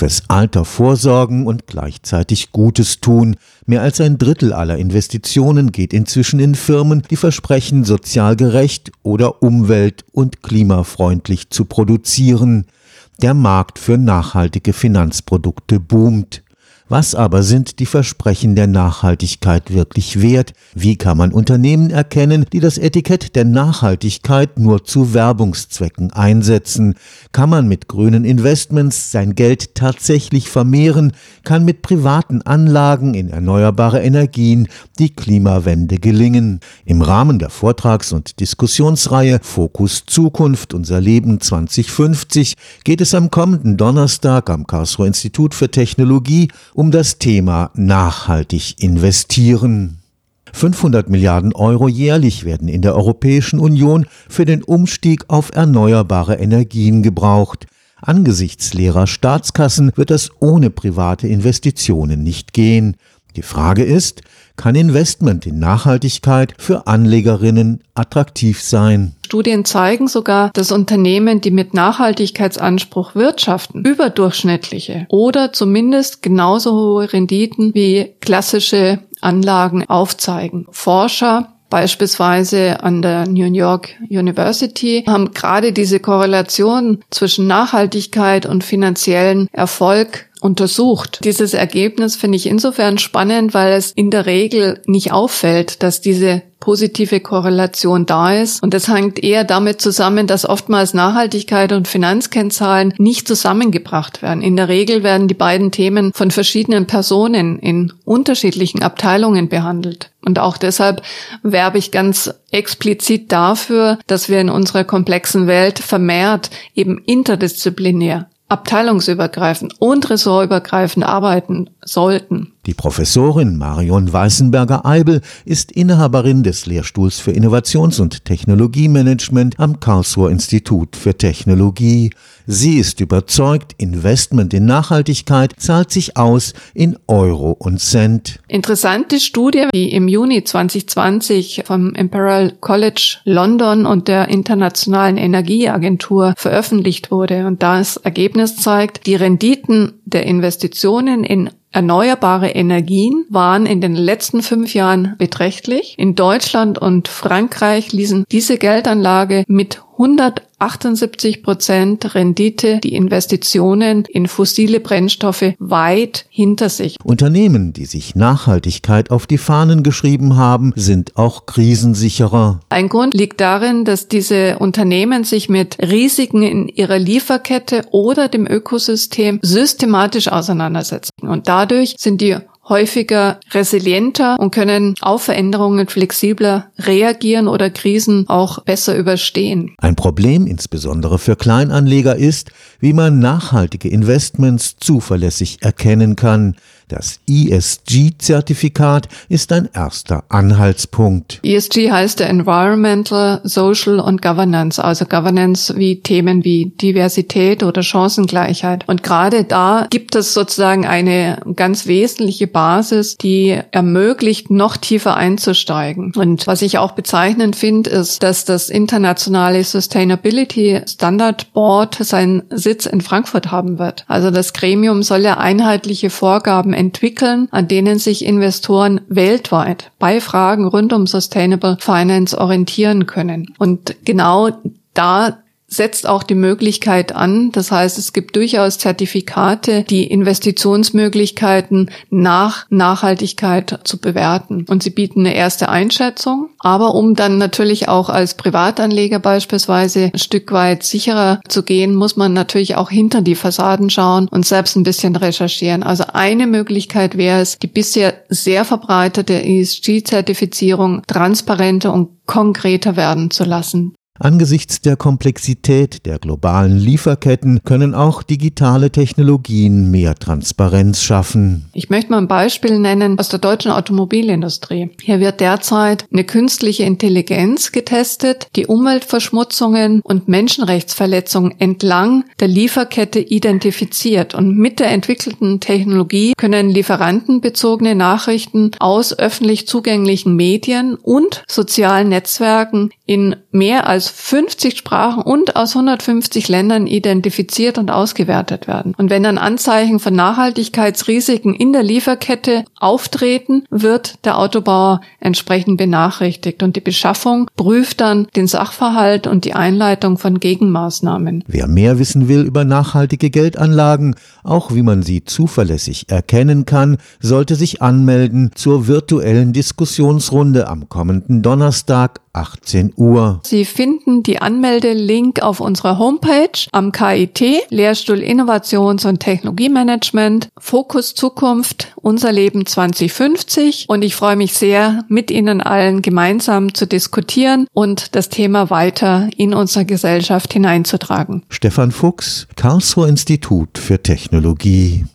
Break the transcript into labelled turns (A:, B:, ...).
A: Fürs Alter vorsorgen und gleichzeitig Gutes tun. Mehr als ein Drittel aller Investitionen geht inzwischen in Firmen, die versprechen, sozial gerecht oder umwelt- und klimafreundlich zu produzieren. Der Markt für nachhaltige Finanzprodukte boomt. Was aber sind die Versprechen der Nachhaltigkeit wirklich wert? Wie kann man Unternehmen erkennen, die das Etikett der Nachhaltigkeit nur zu Werbungszwecken einsetzen? Kann man mit grünen Investments sein Geld tatsächlich vermehren? Kann mit privaten Anlagen in erneuerbare Energien die Klimawende gelingen? Im Rahmen der Vortrags- und Diskussionsreihe Fokus Zukunft, unser Leben 2050 geht es am kommenden Donnerstag am Karlsruher Institut für Technologie um das Thema nachhaltig investieren. 500 Milliarden Euro jährlich werden in der Europäischen Union für den Umstieg auf erneuerbare Energien gebraucht. Angesichts leerer Staatskassen wird das ohne private Investitionen nicht gehen. Die Frage ist, kann Investment in Nachhaltigkeit für Anlegerinnen attraktiv sein?
B: Studien zeigen sogar, dass Unternehmen, die mit Nachhaltigkeitsanspruch wirtschaften, überdurchschnittliche oder zumindest genauso hohe Renditen wie klassische Anlagen aufzeigen. Forscher beispielsweise an der New York University, haben gerade diese Korrelation zwischen Nachhaltigkeit und finanziellen Erfolg untersucht. Dieses Ergebnis finde ich insofern spannend, weil es in der Regel nicht auffällt, dass diese positive Korrelation da ist. Und das hängt eher damit zusammen, dass oftmals Nachhaltigkeit und Finanzkennzahlen nicht zusammengebracht werden. In der Regel werden die beiden Themen von verschiedenen Personen in unterschiedlichen Abteilungen behandelt. Und auch deshalb werbe ich ganz explizit dafür, dass wir in unserer komplexen Welt vermehrt eben interdisziplinär abteilungsübergreifend und ressortübergreifend arbeiten sollten.
A: Die Professorin Marion Weißenberger-Eibel ist Inhaberin des Lehrstuhls für Innovations- und Technologiemanagement am Karlsruher Institut für Technologie. Sie ist überzeugt, Investment in Nachhaltigkeit zahlt sich aus in Euro und Cent.
B: Interessante Studie, die im Juni 2020 vom Imperial College London und der Internationalen Energieagentur veröffentlicht wurde. Und das Ergebnis zeigt, die Renditen der Investitionen in Erneuerbare Energien waren in den letzten fünf Jahren beträchtlich. In Deutschland und Frankreich ließen diese Geldanlage mit 178 Prozent Rendite die Investitionen in fossile Brennstoffe weit hinter sich.
A: Unternehmen, die sich Nachhaltigkeit auf die Fahnen geschrieben haben, sind auch krisensicherer.
B: Ein Grund liegt darin, dass diese Unternehmen sich mit Risiken in ihrer Lieferkette oder dem Ökosystem systematisch auseinandersetzen. Und dadurch sind die häufiger resilienter und können auf Veränderungen flexibler reagieren oder Krisen auch besser überstehen.
A: Ein Problem insbesondere für Kleinanleger ist, wie man nachhaltige Investments zuverlässig erkennen kann. Das ESG-Zertifikat ist ein erster Anhaltspunkt.
B: ESG heißt Environmental, Social und Governance, also Governance wie Themen wie Diversität oder Chancengleichheit. Und gerade da gibt es sozusagen eine ganz wesentliche Basis, die ermöglicht, noch tiefer einzusteigen. Und was ich auch bezeichnend finde, ist, dass das internationale Sustainability Standard Board seinen Sitz in Frankfurt haben wird. Also das Gremium soll ja einheitliche Vorgaben entwickeln, an denen sich Investoren weltweit bei Fragen rund um Sustainable Finance orientieren können. Und genau da setzt auch die Möglichkeit an. Das heißt, es gibt durchaus Zertifikate, die Investitionsmöglichkeiten nach Nachhaltigkeit zu bewerten. Und sie bieten eine erste Einschätzung. Aber um dann natürlich auch als Privatanleger beispielsweise ein Stück weit sicherer zu gehen, muss man natürlich auch hinter die Fassaden schauen und selbst ein bisschen recherchieren. Also eine Möglichkeit wäre es, die bisher sehr verbreitete ESG-Zertifizierung transparenter und konkreter werden zu lassen.
A: Angesichts der Komplexität der globalen Lieferketten können auch digitale Technologien mehr Transparenz schaffen.
B: Ich möchte mal ein Beispiel nennen aus der deutschen Automobilindustrie. Hier wird derzeit eine künstliche Intelligenz getestet, die Umweltverschmutzungen und Menschenrechtsverletzungen entlang der Lieferkette identifiziert. Und mit der entwickelten Technologie können lieferantenbezogene Nachrichten aus öffentlich zugänglichen Medien und sozialen Netzwerken in mehr als 50 Sprachen und aus 150 Ländern identifiziert und ausgewertet werden. Und wenn dann Anzeichen von Nachhaltigkeitsrisiken in der Lieferkette auftreten, wird der Autobauer entsprechend benachrichtigt und die Beschaffung prüft dann den Sachverhalt und die Einleitung von Gegenmaßnahmen.
A: Wer mehr wissen will über nachhaltige Geldanlagen, auch wie man sie zuverlässig erkennen kann, sollte sich anmelden zur virtuellen Diskussionsrunde am kommenden Donnerstag 18 Uhr.
B: Sie finden die Anmeldelink auf unserer Homepage am KIT, Lehrstuhl Innovations- und Technologiemanagement, Fokus Zukunft, unser Leben 2050. Und ich freue mich sehr, mit Ihnen allen gemeinsam zu diskutieren und das Thema weiter in unsere Gesellschaft hineinzutragen.
A: Stefan Fuchs, Karlsruher Institut für Technologie.